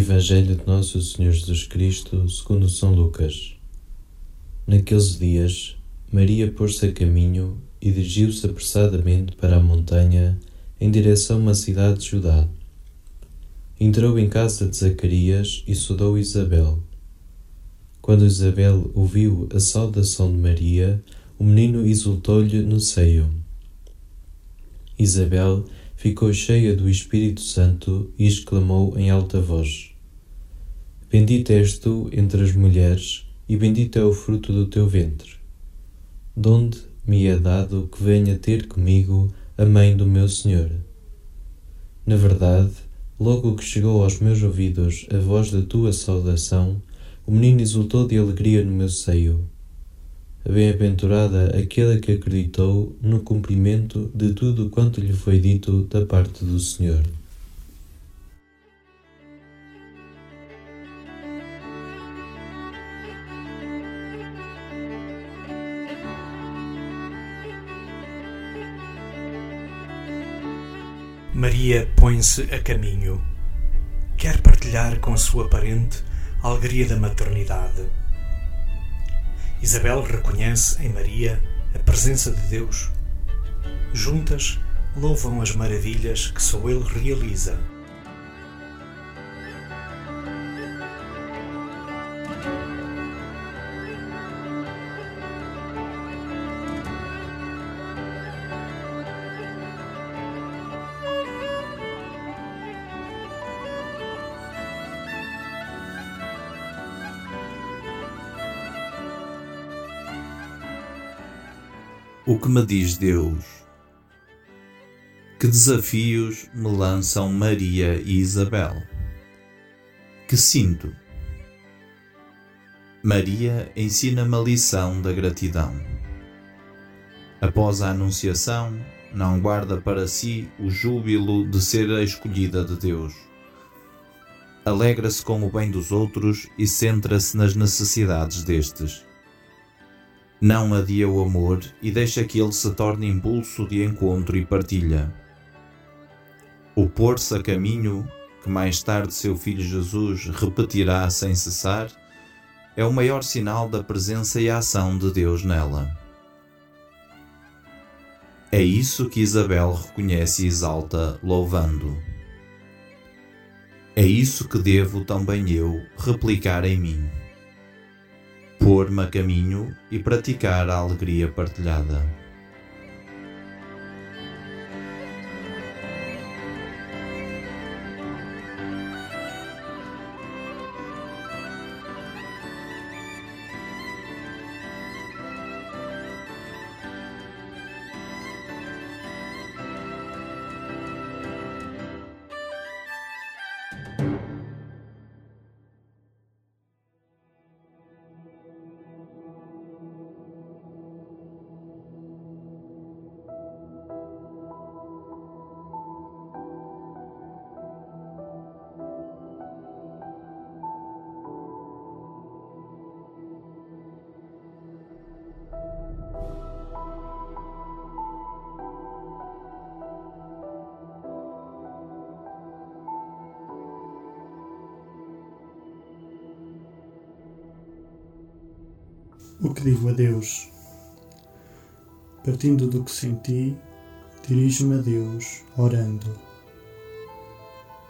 Evangelho de Nosso Senhor Jesus Cristo, segundo São Lucas. Naqueles dias, Maria pôs-se a caminho e dirigiu-se apressadamente para a montanha em direção a uma cidade de Judá. Entrou em casa de Zacarias e saudou Isabel. Quando Isabel ouviu a saudação de Maria, o menino exultou-lhe no seio. Isabel ficou cheia do Espírito Santo e exclamou em alta voz: Bendita és tu entre as mulheres, e bendito é o fruto do teu ventre. Donde me é dado que venha ter comigo a mãe do meu Senhor. Na verdade, logo que chegou aos meus ouvidos a voz da tua saudação, o menino exultou de alegria no meu seio. Bem-aventurada aquela que acreditou no cumprimento de tudo quanto lhe foi dito da parte do Senhor. Maria põe-se a caminho. Quer partilhar com sua parente a alegria da maternidade Isabel reconhece em Maria a presença de Deus. Juntas louvam as maravilhas que só Ele realiza. Que me diz Deus? Que desafios me lançam Maria e Isabel? Que sinto? Maria ensina-me a lição da gratidão. Após a Anunciação, não guarda para si o júbilo de ser a escolhida de Deus. Alegra-se com o bem dos outros e centra-se nas necessidades destes não adia o amor e deixa que ele se torne impulso de encontro e partilha. O pôr-se a caminho, que mais tarde seu filho Jesus repetirá sem cessar, é o maior sinal da presença e ação de Deus nela. É isso que Isabel reconhece e exalta, louvando. É isso que devo também eu replicar em mim pôr-me a caminho e praticar a alegria partilhada. O que digo a Deus? Partindo do que senti, dirijo-me a Deus, orando.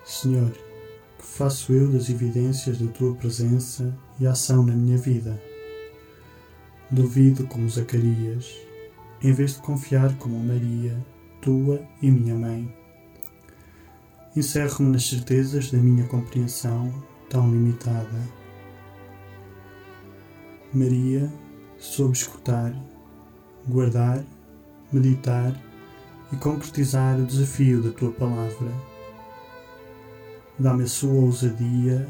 Senhor, que faço eu das evidências da tua presença e ação na minha vida? Duvido como Zacarias, em vez de confiar como Maria, tua e minha mãe. Encerro-me nas certezas da minha compreensão tão limitada. Maria soube escutar, guardar, meditar e concretizar o desafio da tua palavra. Dá-me a sua ousadia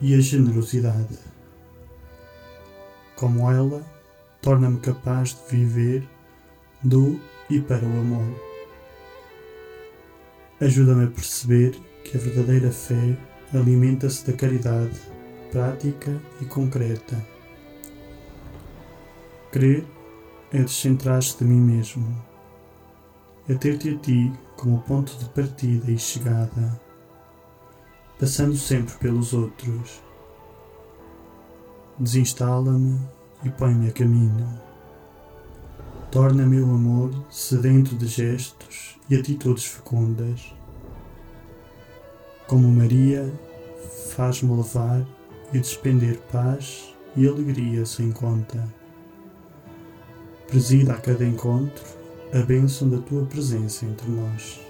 e a generosidade. Como ela, torna-me capaz de viver do e para o amor. Ajuda-me a perceber que a verdadeira fé alimenta-se da caridade prática e concreta. Crer é descentrar-se de mim mesmo, é ter-te a ti como ponto de partida e chegada, passando sempre pelos outros. Desinstala-me e põe-me a caminho. Torna meu amor sedento de gestos e atitudes fecundas. Como Maria, faz-me levar e despender paz e alegria sem conta. Presida a cada encontro a bênção da tua presença entre nós.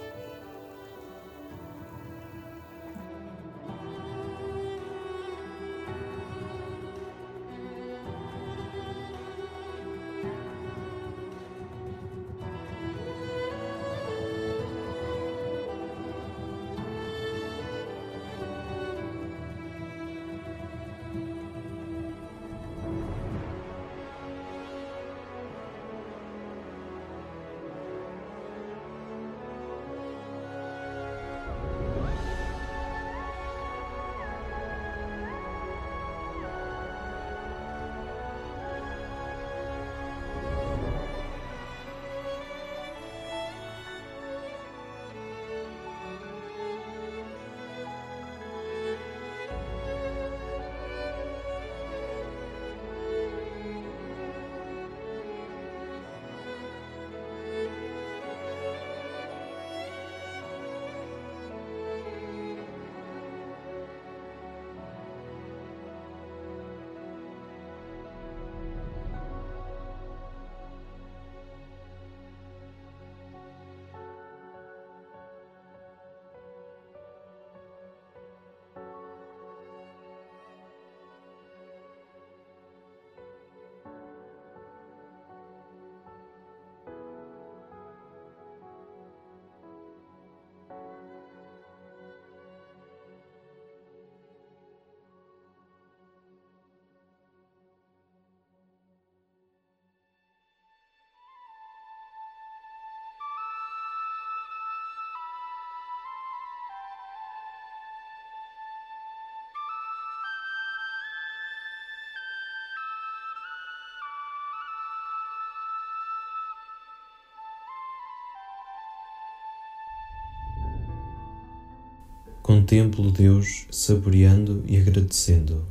Contemplo Deus saboreando e agradecendo.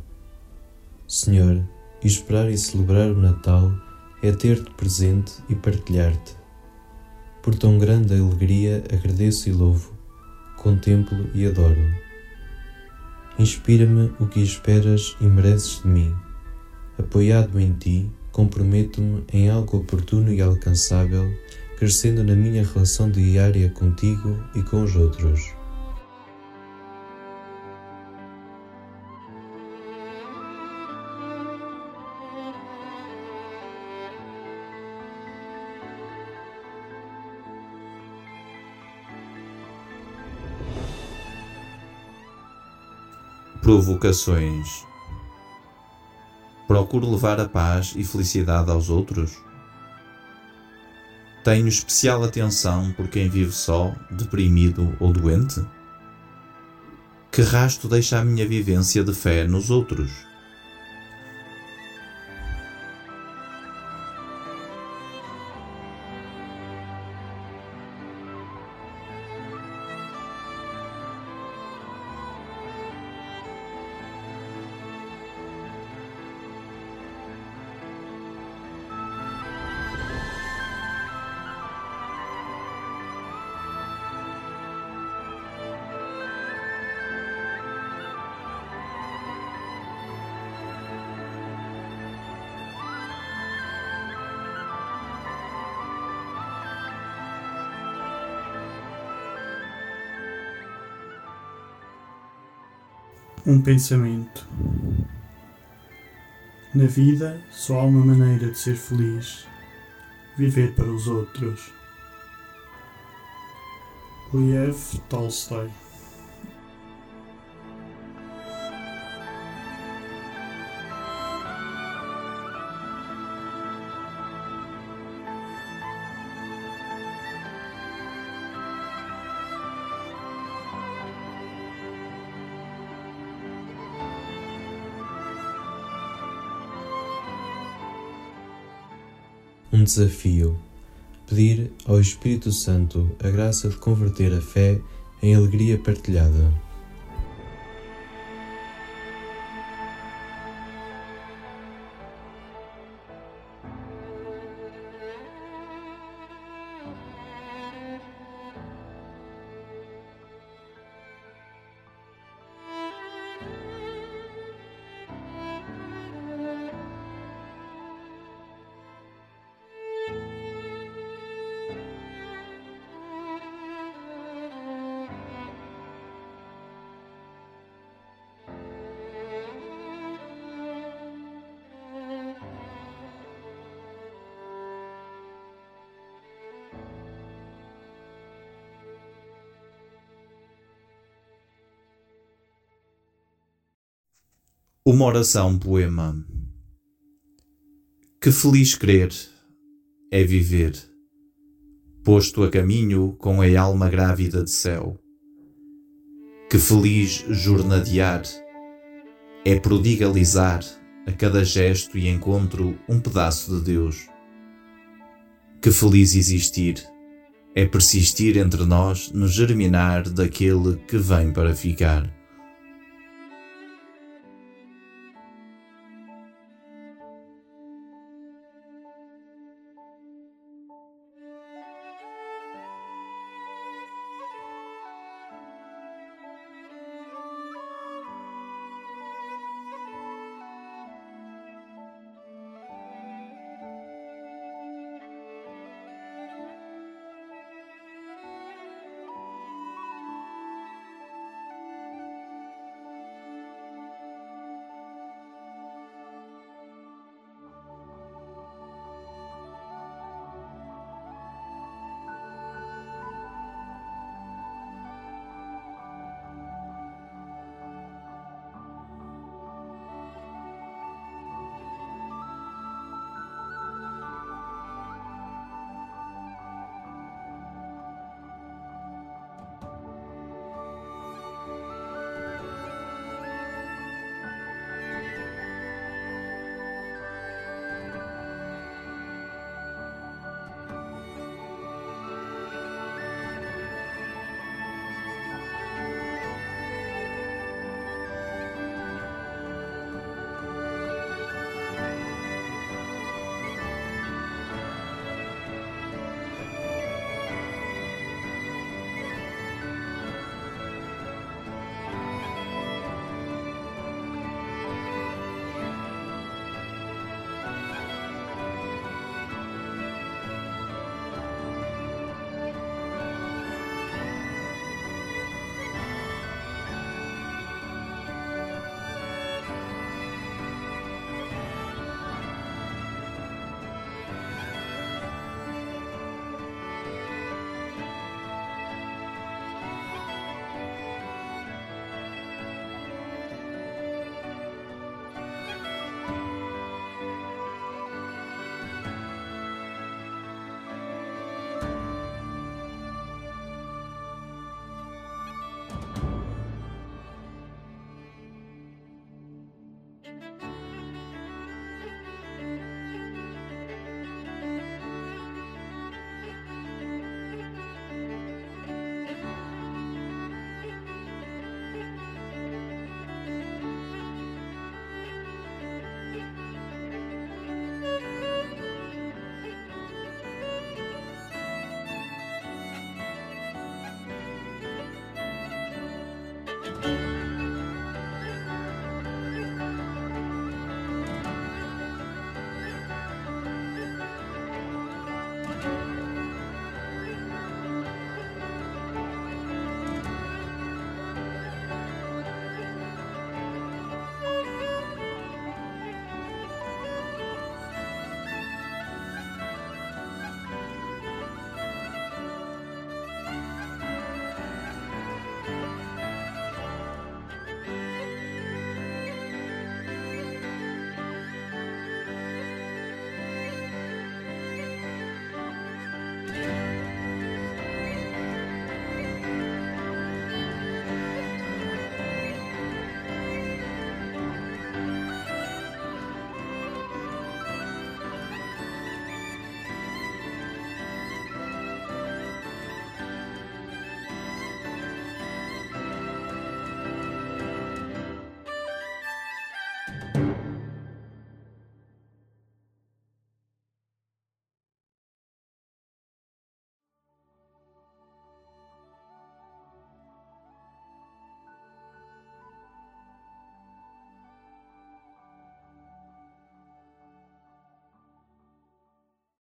Senhor, esperar e celebrar o Natal é ter-te presente e partilhar-te. Por tão grande alegria agradeço e louvo, contemplo e adoro. Inspira-me o que esperas e mereces de mim. Apoiado em ti, comprometo-me em algo oportuno e alcançável, crescendo na minha relação diária contigo e com os outros. Provocações. Procuro levar a paz e felicidade aos outros. Tenho especial atenção por quem vive só, deprimido ou doente? Que rasto deixa a minha vivência de fé nos outros? Um pensamento. Na vida só há uma maneira de ser feliz: viver para os outros. Liev Tolstói Um desafio. Pedir ao Espírito Santo a graça de converter a fé em alegria partilhada. Uma oração poema. Que feliz crer é viver, posto a caminho com a alma grávida de céu. Que feliz jornadear é prodigalizar a cada gesto e encontro um pedaço de Deus. Que feliz existir é persistir entre nós no germinar daquele que vem para ficar.